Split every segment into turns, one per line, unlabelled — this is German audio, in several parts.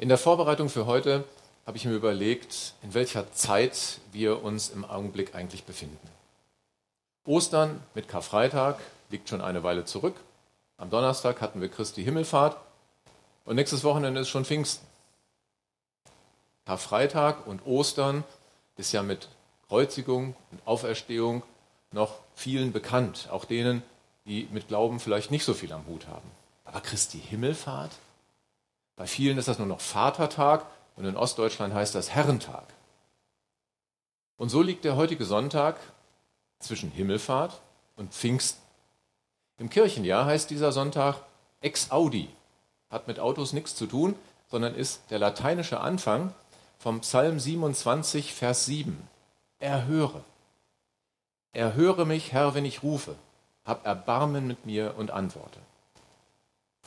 In der Vorbereitung für heute habe ich mir überlegt, in welcher Zeit wir uns im Augenblick eigentlich befinden. Ostern mit Karfreitag liegt schon eine Weile zurück. Am Donnerstag hatten wir Christi Himmelfahrt und nächstes Wochenende ist schon Pfingsten. Karfreitag und Ostern ist ja mit Kreuzigung und Auferstehung noch vielen bekannt, auch denen, die mit Glauben vielleicht nicht so viel am Hut haben. Aber Christi Himmelfahrt? Bei vielen ist das nur noch Vatertag und in Ostdeutschland heißt das Herrentag. Und so liegt der heutige Sonntag zwischen Himmelfahrt und Pfingsten. Im Kirchenjahr heißt dieser Sonntag Ex Audi, hat mit Autos nichts zu tun, sondern ist der lateinische Anfang vom Psalm 27, Vers 7. Erhöre. Erhöre mich, Herr, wenn ich rufe. Hab Erbarmen mit mir und antworte.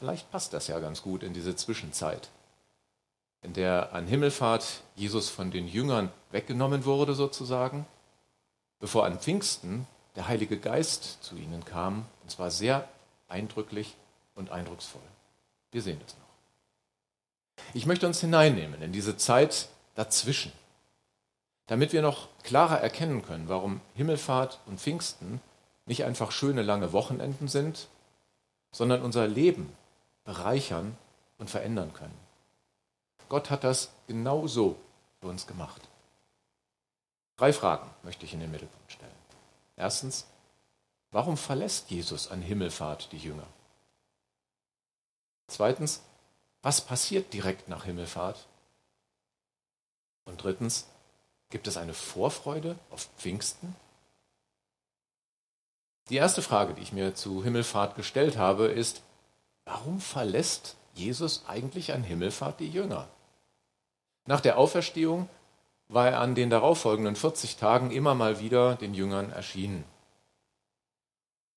Vielleicht passt das ja ganz gut in diese Zwischenzeit, in der an Himmelfahrt Jesus von den Jüngern weggenommen wurde sozusagen, bevor an Pfingsten der Heilige Geist zu ihnen kam, und zwar sehr eindrücklich und eindrucksvoll. Wir sehen das noch. Ich möchte uns hineinnehmen in diese Zeit dazwischen, damit wir noch klarer erkennen können, warum Himmelfahrt und Pfingsten nicht einfach schöne lange Wochenenden sind, sondern unser Leben bereichern und verändern können. Gott hat das genau so für uns gemacht. Drei Fragen möchte ich in den Mittelpunkt stellen. Erstens, warum verlässt Jesus an Himmelfahrt die Jünger? Zweitens, was passiert direkt nach Himmelfahrt? Und drittens, gibt es eine Vorfreude auf Pfingsten? Die erste Frage, die ich mir zu Himmelfahrt gestellt habe, ist, warum verlässt Jesus eigentlich an Himmelfahrt die Jünger? Nach der Auferstehung war er an den darauffolgenden 40 Tagen immer mal wieder den Jüngern erschienen.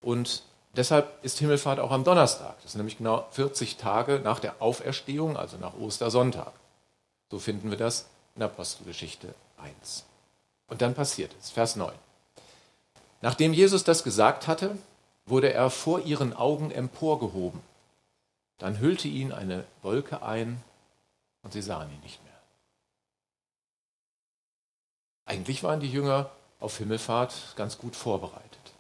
Und deshalb ist Himmelfahrt auch am Donnerstag. Das sind nämlich genau 40 Tage nach der Auferstehung, also nach Ostersonntag. So finden wir das in Apostelgeschichte 1. Und dann passiert es, Vers 9. Nachdem Jesus das gesagt hatte, wurde er vor ihren Augen emporgehoben. Dann hüllte ihn eine Wolke ein und sie sahen ihn nicht mehr. Eigentlich waren die Jünger auf Himmelfahrt ganz gut vorbereitet.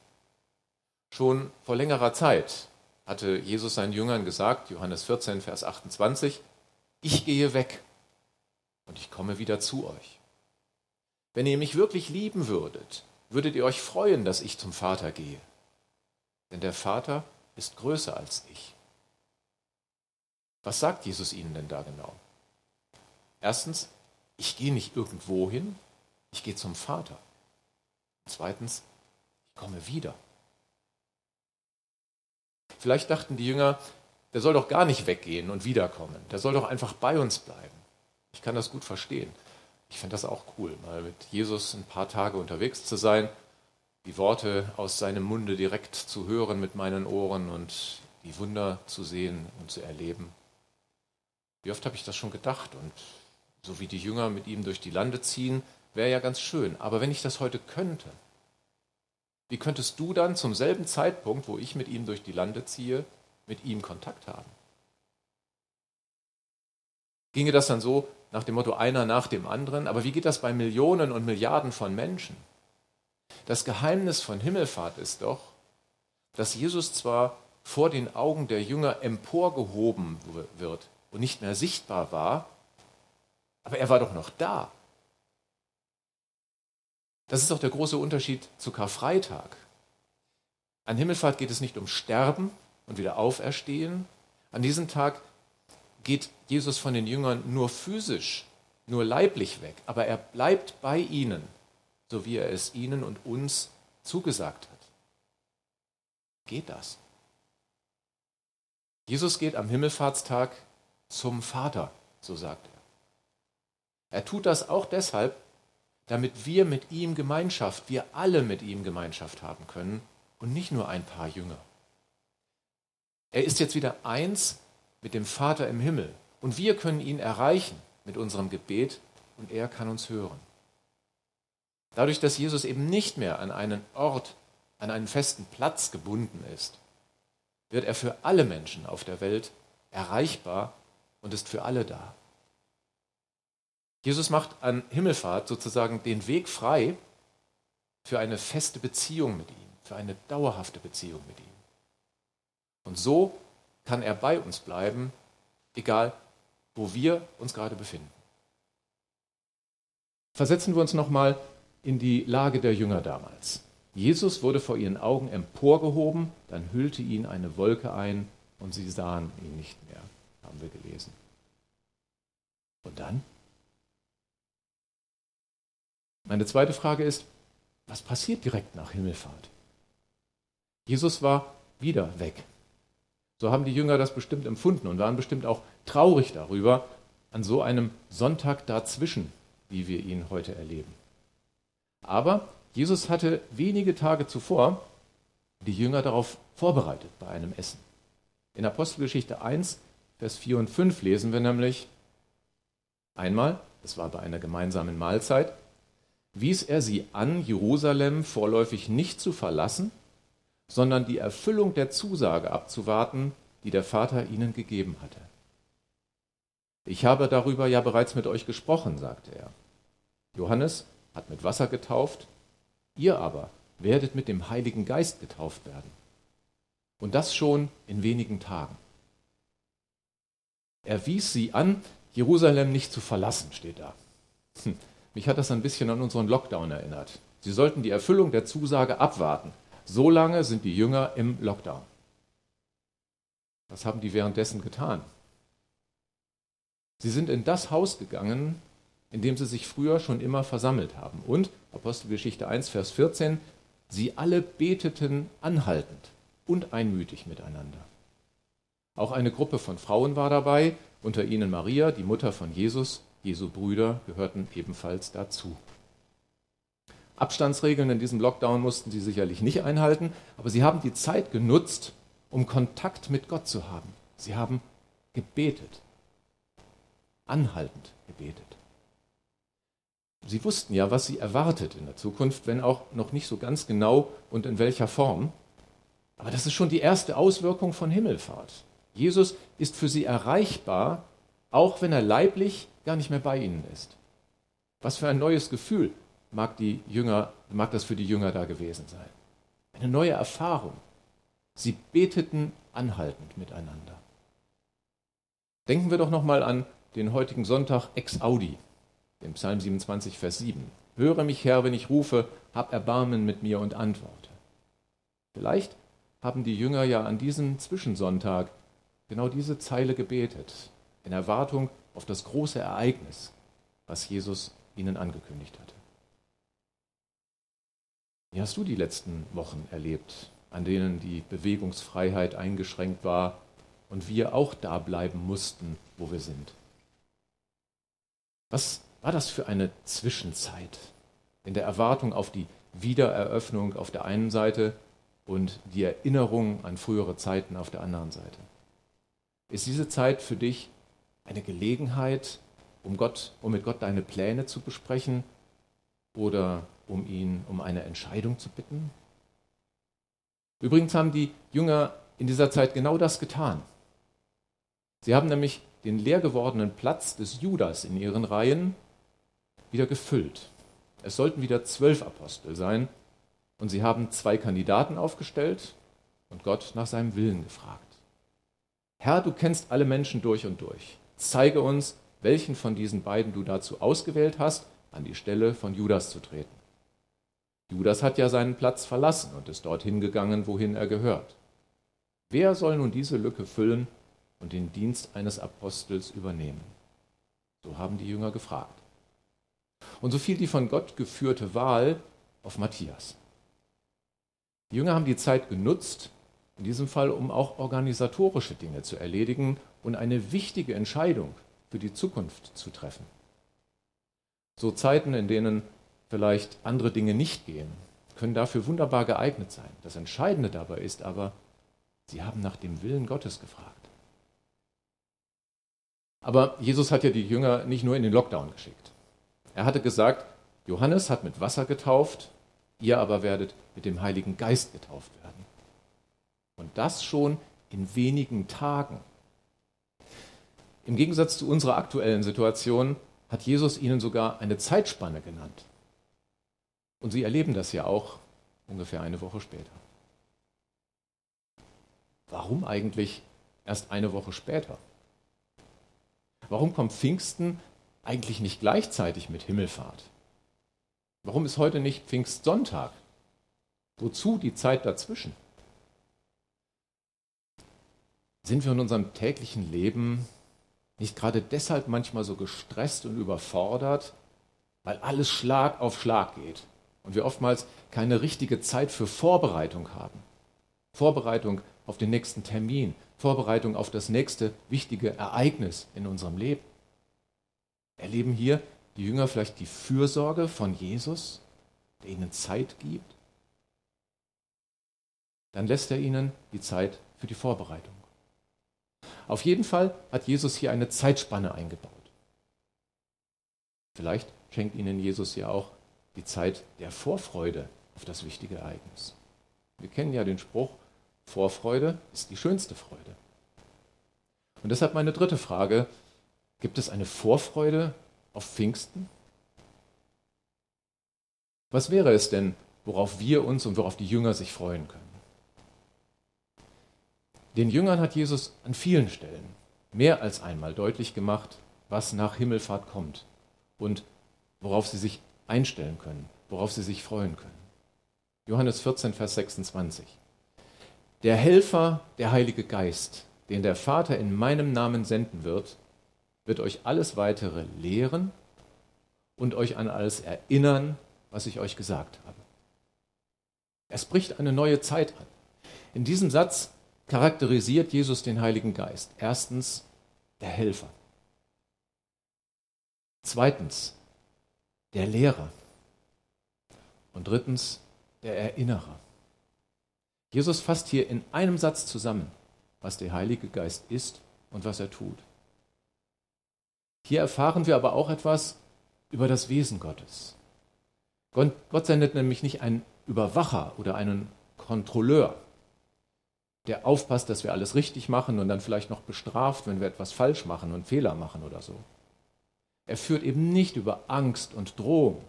Schon vor längerer Zeit hatte Jesus seinen Jüngern gesagt, Johannes 14, Vers 28, ich gehe weg und ich komme wieder zu euch. Wenn ihr mich wirklich lieben würdet, würdet ihr euch freuen, dass ich zum Vater gehe. Denn der Vater ist größer als ich. Was sagt Jesus ihnen denn da genau? Erstens, ich gehe nicht irgendwo hin, ich gehe zum Vater. Zweitens, ich komme wieder. Vielleicht dachten die Jünger, der soll doch gar nicht weggehen und wiederkommen. Der soll doch einfach bei uns bleiben. Ich kann das gut verstehen. Ich finde das auch cool, mal mit Jesus ein paar Tage unterwegs zu sein, die Worte aus seinem Munde direkt zu hören mit meinen Ohren und die Wunder zu sehen und zu erleben. Wie oft habe ich das schon gedacht? Und so wie die Jünger mit ihm durch die Lande ziehen, wäre ja ganz schön. Aber wenn ich das heute könnte, wie könntest du dann zum selben Zeitpunkt, wo ich mit ihm durch die Lande ziehe, mit ihm Kontakt haben? Ginge das dann so nach dem Motto einer nach dem anderen? Aber wie geht das bei Millionen und Milliarden von Menschen? Das Geheimnis von Himmelfahrt ist doch, dass Jesus zwar vor den Augen der Jünger emporgehoben wird und nicht mehr sichtbar war, aber er war doch noch da. Das ist auch der große Unterschied zu Karfreitag. An Himmelfahrt geht es nicht um Sterben und wieder Auferstehen. An diesem Tag geht Jesus von den Jüngern nur physisch, nur leiblich weg, aber er bleibt bei ihnen, so wie er es ihnen und uns zugesagt hat. Geht das? Jesus geht am Himmelfahrtstag zum Vater, so sagt er. Er tut das auch deshalb, damit wir mit ihm Gemeinschaft, wir alle mit ihm Gemeinschaft haben können und nicht nur ein paar Jünger. Er ist jetzt wieder eins mit dem Vater im Himmel und wir können ihn erreichen mit unserem Gebet und er kann uns hören. Dadurch, dass Jesus eben nicht mehr an einen Ort, an einen festen Platz gebunden ist, wird er für alle Menschen auf der Welt erreichbar und ist für alle da. Jesus macht an Himmelfahrt sozusagen den Weg frei für eine feste Beziehung mit ihm, für eine dauerhafte Beziehung mit ihm. Und so kann er bei uns bleiben, egal wo wir uns gerade befinden. Versetzen wir uns nochmal in die Lage der Jünger damals. Jesus wurde vor ihren Augen emporgehoben, dann hüllte ihn eine Wolke ein und sie sahen ihn nicht mehr, haben wir gelesen. Und dann? Meine zweite Frage ist, was passiert direkt nach Himmelfahrt? Jesus war wieder weg. So haben die Jünger das bestimmt empfunden und waren bestimmt auch traurig darüber, an so einem Sonntag dazwischen, wie wir ihn heute erleben. Aber Jesus hatte wenige Tage zuvor die Jünger darauf vorbereitet bei einem Essen. In Apostelgeschichte 1, Vers 4 und 5 lesen wir nämlich einmal, das war bei einer gemeinsamen Mahlzeit, wies er sie an, Jerusalem vorläufig nicht zu verlassen, sondern die Erfüllung der Zusage abzuwarten, die der Vater ihnen gegeben hatte. Ich habe darüber ja bereits mit euch gesprochen, sagte er. Johannes hat mit Wasser getauft, ihr aber werdet mit dem Heiligen Geist getauft werden. Und das schon in wenigen Tagen. Er wies sie an, Jerusalem nicht zu verlassen, steht da. Hm. Mich hat das ein bisschen an unseren Lockdown erinnert. Sie sollten die Erfüllung der Zusage abwarten. So lange sind die Jünger im Lockdown. Was haben die währenddessen getan? Sie sind in das Haus gegangen, in dem sie sich früher schon immer versammelt haben. Und, Apostelgeschichte 1, Vers 14, sie alle beteten anhaltend und einmütig miteinander. Auch eine Gruppe von Frauen war dabei, unter ihnen Maria, die Mutter von Jesus, Jesu Brüder gehörten ebenfalls dazu. Abstandsregeln in diesem Lockdown mussten sie sicherlich nicht einhalten, aber sie haben die Zeit genutzt, um Kontakt mit Gott zu haben. Sie haben gebetet, anhaltend gebetet. Sie wussten ja, was sie erwartet in der Zukunft, wenn auch noch nicht so ganz genau und in welcher Form. Aber das ist schon die erste Auswirkung von Himmelfahrt. Jesus ist für sie erreichbar, auch wenn er leiblich gar nicht mehr bei ihnen ist. Was für ein neues Gefühl mag, die Jünger, mag das für die Jünger da gewesen sein. Eine neue Erfahrung. Sie beteten anhaltend miteinander. Denken wir doch nochmal an den heutigen Sonntag ex Audi, den Psalm 27, Vers 7. Höre mich, Herr, wenn ich rufe, hab Erbarmen mit mir und antworte. Vielleicht haben die Jünger ja an diesem Zwischensonntag genau diese Zeile gebetet, in Erwartung auf das große Ereignis, was Jesus ihnen angekündigt hatte. Wie hast du die letzten Wochen erlebt, an denen die Bewegungsfreiheit eingeschränkt war und wir auch da bleiben mussten, wo wir sind? Was war das für eine Zwischenzeit in der Erwartung auf die Wiedereröffnung auf der einen Seite und die Erinnerung an frühere Zeiten auf der anderen Seite? Ist diese Zeit für dich eine Gelegenheit, um, Gott, um mit Gott deine Pläne zu besprechen oder um ihn um eine Entscheidung zu bitten? Übrigens haben die Jünger in dieser Zeit genau das getan. Sie haben nämlich den leer gewordenen Platz des Judas in ihren Reihen wieder gefüllt. Es sollten wieder zwölf Apostel sein und sie haben zwei Kandidaten aufgestellt und Gott nach seinem Willen gefragt. Herr, du kennst alle Menschen durch und durch. Zeige uns, welchen von diesen beiden du dazu ausgewählt hast, an die Stelle von Judas zu treten. Judas hat ja seinen Platz verlassen und ist dorthin gegangen, wohin er gehört. Wer soll nun diese Lücke füllen und den Dienst eines Apostels übernehmen? So haben die Jünger gefragt. Und so fiel die von Gott geführte Wahl auf Matthias. Die Jünger haben die Zeit genutzt, in diesem Fall, um auch organisatorische Dinge zu erledigen und eine wichtige Entscheidung für die Zukunft zu treffen. So Zeiten, in denen vielleicht andere Dinge nicht gehen, können dafür wunderbar geeignet sein. Das Entscheidende dabei ist aber, sie haben nach dem Willen Gottes gefragt. Aber Jesus hat ja die Jünger nicht nur in den Lockdown geschickt. Er hatte gesagt, Johannes hat mit Wasser getauft, ihr aber werdet mit dem Heiligen Geist getauft werden. Das schon in wenigen Tagen. Im Gegensatz zu unserer aktuellen Situation hat Jesus ihnen sogar eine Zeitspanne genannt. Und sie erleben das ja auch ungefähr eine Woche später. Warum eigentlich erst eine Woche später? Warum kommt Pfingsten eigentlich nicht gleichzeitig mit Himmelfahrt? Warum ist heute nicht Pfingstsonntag? Wozu die Zeit dazwischen? Sind wir in unserem täglichen Leben nicht gerade deshalb manchmal so gestresst und überfordert, weil alles Schlag auf Schlag geht und wir oftmals keine richtige Zeit für Vorbereitung haben? Vorbereitung auf den nächsten Termin, Vorbereitung auf das nächste wichtige Ereignis in unserem Leben. Erleben hier die Jünger vielleicht die Fürsorge von Jesus, der ihnen Zeit gibt? Dann lässt er ihnen die Zeit für die Vorbereitung. Auf jeden Fall hat Jesus hier eine Zeitspanne eingebaut. Vielleicht schenkt ihnen Jesus ja auch die Zeit der Vorfreude auf das wichtige Ereignis. Wir kennen ja den Spruch, Vorfreude ist die schönste Freude. Und deshalb meine dritte Frage, gibt es eine Vorfreude auf Pfingsten? Was wäre es denn, worauf wir uns und worauf die Jünger sich freuen können? Den Jüngern hat Jesus an vielen Stellen mehr als einmal deutlich gemacht, was nach Himmelfahrt kommt und worauf sie sich einstellen können, worauf sie sich freuen können. Johannes 14, Vers 26. Der Helfer, der Heilige Geist, den der Vater in meinem Namen senden wird, wird euch alles weitere lehren und euch an alles erinnern, was ich euch gesagt habe. Es bricht eine neue Zeit an. In diesem Satz charakterisiert Jesus den Heiligen Geist. Erstens der Helfer. Zweitens der Lehrer. Und drittens der Erinnerer. Jesus fasst hier in einem Satz zusammen, was der Heilige Geist ist und was er tut. Hier erfahren wir aber auch etwas über das Wesen Gottes. Gott sendet nämlich nicht einen Überwacher oder einen Kontrolleur, der aufpasst, dass wir alles richtig machen und dann vielleicht noch bestraft, wenn wir etwas falsch machen und Fehler machen oder so. Er führt eben nicht über Angst und Drohung,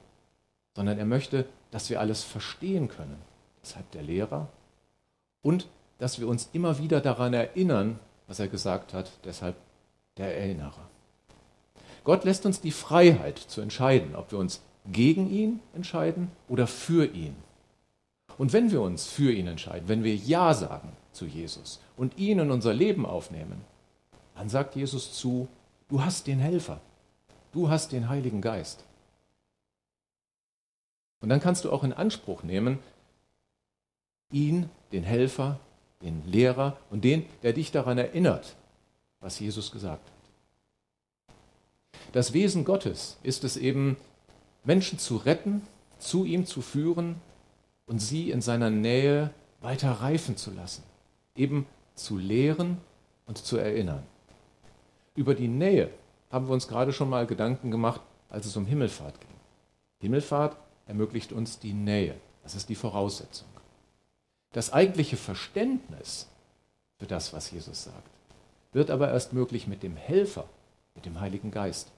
sondern er möchte, dass wir alles verstehen können. Deshalb der Lehrer und dass wir uns immer wieder daran erinnern, was er gesagt hat, deshalb der Erinnerer. Gott lässt uns die Freiheit zu entscheiden, ob wir uns gegen ihn entscheiden oder für ihn. Und wenn wir uns für ihn entscheiden, wenn wir Ja sagen zu Jesus und ihn in unser Leben aufnehmen, dann sagt Jesus zu, du hast den Helfer, du hast den Heiligen Geist. Und dann kannst du auch in Anspruch nehmen, ihn, den Helfer, den Lehrer und den, der dich daran erinnert, was Jesus gesagt hat. Das Wesen Gottes ist es eben, Menschen zu retten, zu ihm zu führen und sie in seiner Nähe weiter reifen zu lassen, eben zu lehren und zu erinnern. Über die Nähe haben wir uns gerade schon mal Gedanken gemacht, als es um Himmelfahrt ging. Himmelfahrt ermöglicht uns die Nähe, das ist die Voraussetzung. Das eigentliche Verständnis für das, was Jesus sagt, wird aber erst möglich mit dem Helfer, mit dem Heiligen Geist.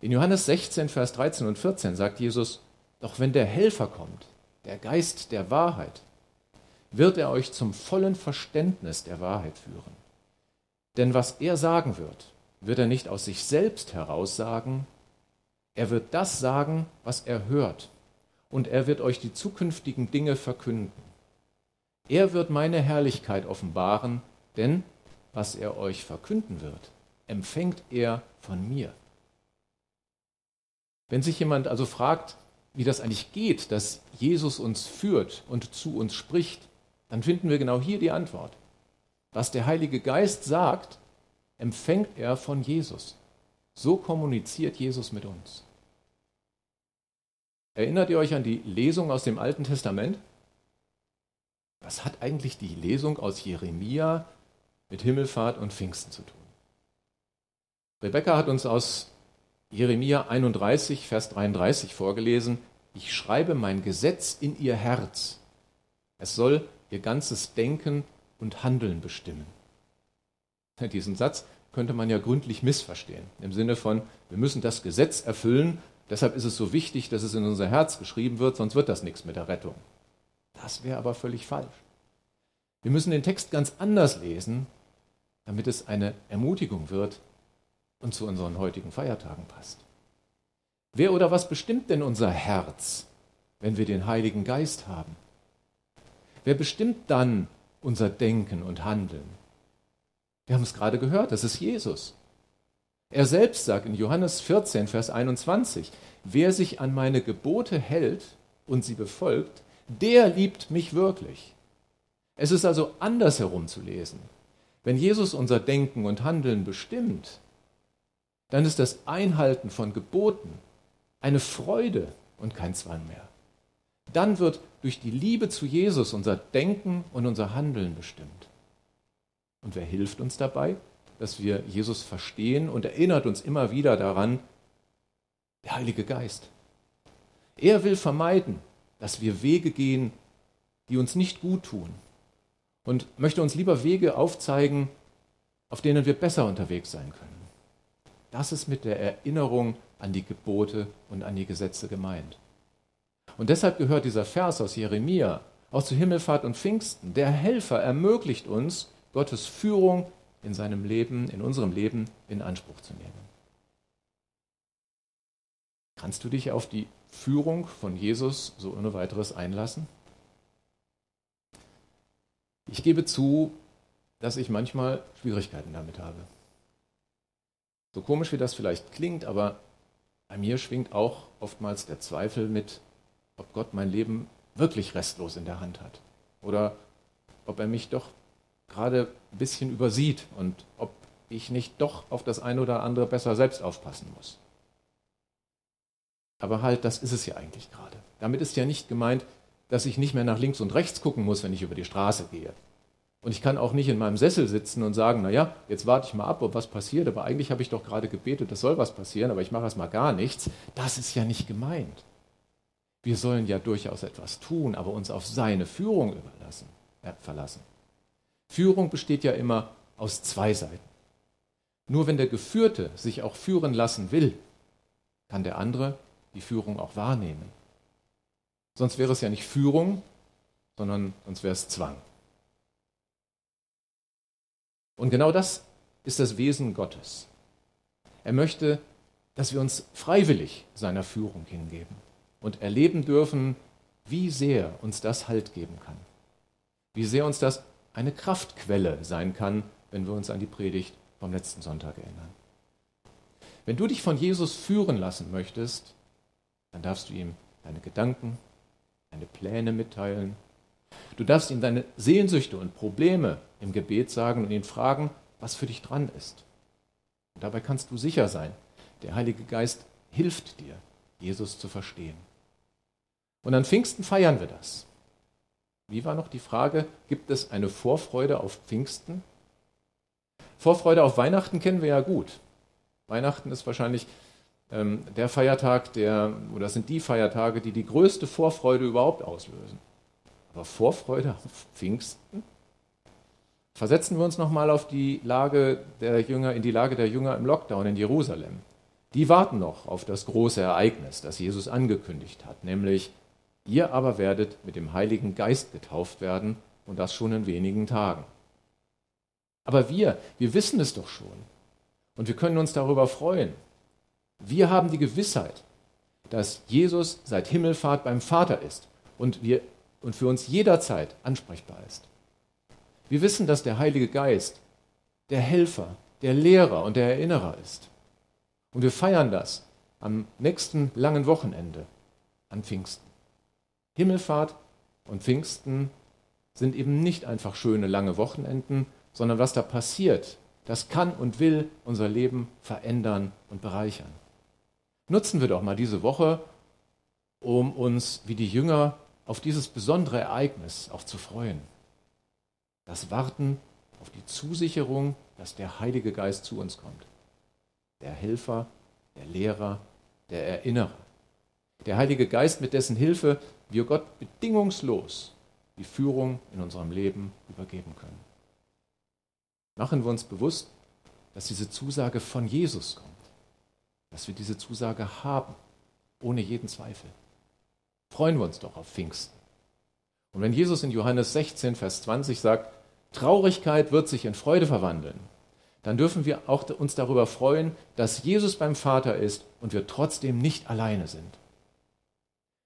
In Johannes 16, Vers 13 und 14 sagt Jesus, doch wenn der Helfer kommt, der Geist der Wahrheit, wird er euch zum vollen Verständnis der Wahrheit führen. Denn was er sagen wird, wird er nicht aus sich selbst heraus sagen, er wird das sagen, was er hört, und er wird euch die zukünftigen Dinge verkünden. Er wird meine Herrlichkeit offenbaren, denn was er euch verkünden wird, empfängt er von mir. Wenn sich jemand also fragt, wie das eigentlich geht, dass Jesus uns führt und zu uns spricht, dann finden wir genau hier die Antwort. Was der Heilige Geist sagt, empfängt er von Jesus. So kommuniziert Jesus mit uns. Erinnert ihr euch an die Lesung aus dem Alten Testament? Was hat eigentlich die Lesung aus Jeremia mit Himmelfahrt und Pfingsten zu tun? Rebecca hat uns aus Jeremia 31, Vers 33 vorgelesen, ich schreibe mein Gesetz in ihr Herz. Es soll ihr ganzes Denken und Handeln bestimmen. Diesen Satz könnte man ja gründlich missverstehen. Im Sinne von, wir müssen das Gesetz erfüllen, deshalb ist es so wichtig, dass es in unser Herz geschrieben wird, sonst wird das nichts mit der Rettung. Das wäre aber völlig falsch. Wir müssen den Text ganz anders lesen, damit es eine Ermutigung wird und zu unseren heutigen Feiertagen passt. Wer oder was bestimmt denn unser Herz, wenn wir den Heiligen Geist haben? Wer bestimmt dann unser Denken und Handeln? Wir haben es gerade gehört, das ist Jesus. Er selbst sagt in Johannes 14, Vers 21, wer sich an meine Gebote hält und sie befolgt, der liebt mich wirklich. Es ist also andersherum zu lesen. Wenn Jesus unser Denken und Handeln bestimmt, dann ist das Einhalten von Geboten eine Freude und kein Zwang mehr. Dann wird durch die Liebe zu Jesus unser Denken und unser Handeln bestimmt. Und wer hilft uns dabei, dass wir Jesus verstehen und erinnert uns immer wieder daran? Der Heilige Geist. Er will vermeiden, dass wir Wege gehen, die uns nicht gut tun und möchte uns lieber Wege aufzeigen, auf denen wir besser unterwegs sein können. Das ist mit der Erinnerung an die Gebote und an die Gesetze gemeint. Und deshalb gehört dieser Vers aus Jeremia auch zu Himmelfahrt und Pfingsten. Der Helfer ermöglicht uns, Gottes Führung in seinem Leben, in unserem Leben in Anspruch zu nehmen. Kannst du dich auf die Führung von Jesus so ohne weiteres einlassen? Ich gebe zu, dass ich manchmal Schwierigkeiten damit habe. So komisch wie das vielleicht klingt, aber bei mir schwingt auch oftmals der Zweifel mit, ob Gott mein Leben wirklich restlos in der Hand hat oder ob er mich doch gerade ein bisschen übersieht und ob ich nicht doch auf das eine oder andere besser selbst aufpassen muss. Aber halt, das ist es ja eigentlich gerade. Damit ist ja nicht gemeint, dass ich nicht mehr nach links und rechts gucken muss, wenn ich über die Straße gehe. Und ich kann auch nicht in meinem Sessel sitzen und sagen, naja, jetzt warte ich mal ab, ob was passiert, aber eigentlich habe ich doch gerade gebetet, es soll was passieren, aber ich mache erst mal gar nichts. Das ist ja nicht gemeint. Wir sollen ja durchaus etwas tun, aber uns auf seine Führung überlassen, äh, verlassen. Führung besteht ja immer aus zwei Seiten. Nur wenn der Geführte sich auch führen lassen will, kann der andere die Führung auch wahrnehmen. Sonst wäre es ja nicht Führung, sondern sonst wäre es Zwang. Und genau das ist das Wesen Gottes. Er möchte, dass wir uns freiwillig seiner Führung hingeben und erleben dürfen, wie sehr uns das Halt geben kann. Wie sehr uns das eine Kraftquelle sein kann, wenn wir uns an die Predigt vom letzten Sonntag erinnern. Wenn du dich von Jesus führen lassen möchtest, dann darfst du ihm deine Gedanken, deine Pläne mitteilen. Du darfst ihm deine Sehnsüchte und Probleme im Gebet sagen und ihn fragen, was für dich dran ist. Und dabei kannst du sicher sein, der Heilige Geist hilft dir, Jesus zu verstehen. Und an Pfingsten feiern wir das. Wie war noch die Frage, gibt es eine Vorfreude auf Pfingsten? Vorfreude auf Weihnachten kennen wir ja gut. Weihnachten ist wahrscheinlich ähm, der Feiertag, der, oder sind die Feiertage, die die größte Vorfreude überhaupt auslösen. Aber Vorfreude auf Pfingsten? Versetzen wir uns nochmal auf die Lage der Jünger, in die Lage der Jünger im Lockdown in Jerusalem. Die warten noch auf das große Ereignis, das Jesus angekündigt hat, nämlich ihr aber werdet mit dem Heiligen Geist getauft werden und das schon in wenigen Tagen. Aber wir, wir wissen es doch schon und wir können uns darüber freuen. Wir haben die Gewissheit, dass Jesus seit Himmelfahrt beim Vater ist und, wir, und für uns jederzeit ansprechbar ist. Wir wissen, dass der Heilige Geist der Helfer, der Lehrer und der Erinnerer ist. Und wir feiern das am nächsten langen Wochenende an Pfingsten. Himmelfahrt und Pfingsten sind eben nicht einfach schöne lange Wochenenden, sondern was da passiert, das kann und will unser Leben verändern und bereichern. Nutzen wir doch mal diese Woche, um uns wie die Jünger auf dieses besondere Ereignis auch zu freuen. Das Warten auf die Zusicherung, dass der Heilige Geist zu uns kommt. Der Helfer, der Lehrer, der Erinnerer. Der Heilige Geist, mit dessen Hilfe wir Gott bedingungslos die Führung in unserem Leben übergeben können. Machen wir uns bewusst, dass diese Zusage von Jesus kommt, dass wir diese Zusage haben, ohne jeden Zweifel. Freuen wir uns doch auf Pfingsten. Und wenn Jesus in Johannes 16, Vers 20 sagt, Traurigkeit wird sich in Freude verwandeln, dann dürfen wir auch uns darüber freuen, dass Jesus beim Vater ist und wir trotzdem nicht alleine sind.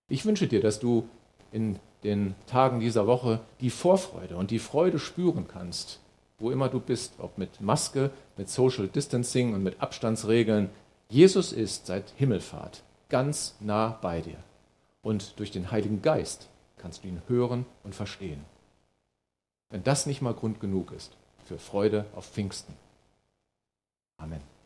Ich wünsche dir, dass du in den Tagen dieser Woche die Vorfreude und die Freude spüren kannst, wo immer du bist, ob mit Maske, mit Social Distancing und mit Abstandsregeln. Jesus ist seit Himmelfahrt ganz nah bei dir. Und durch den Heiligen Geist kannst du ihn hören und verstehen. Wenn das nicht mal Grund genug ist für Freude auf Pfingsten. Amen.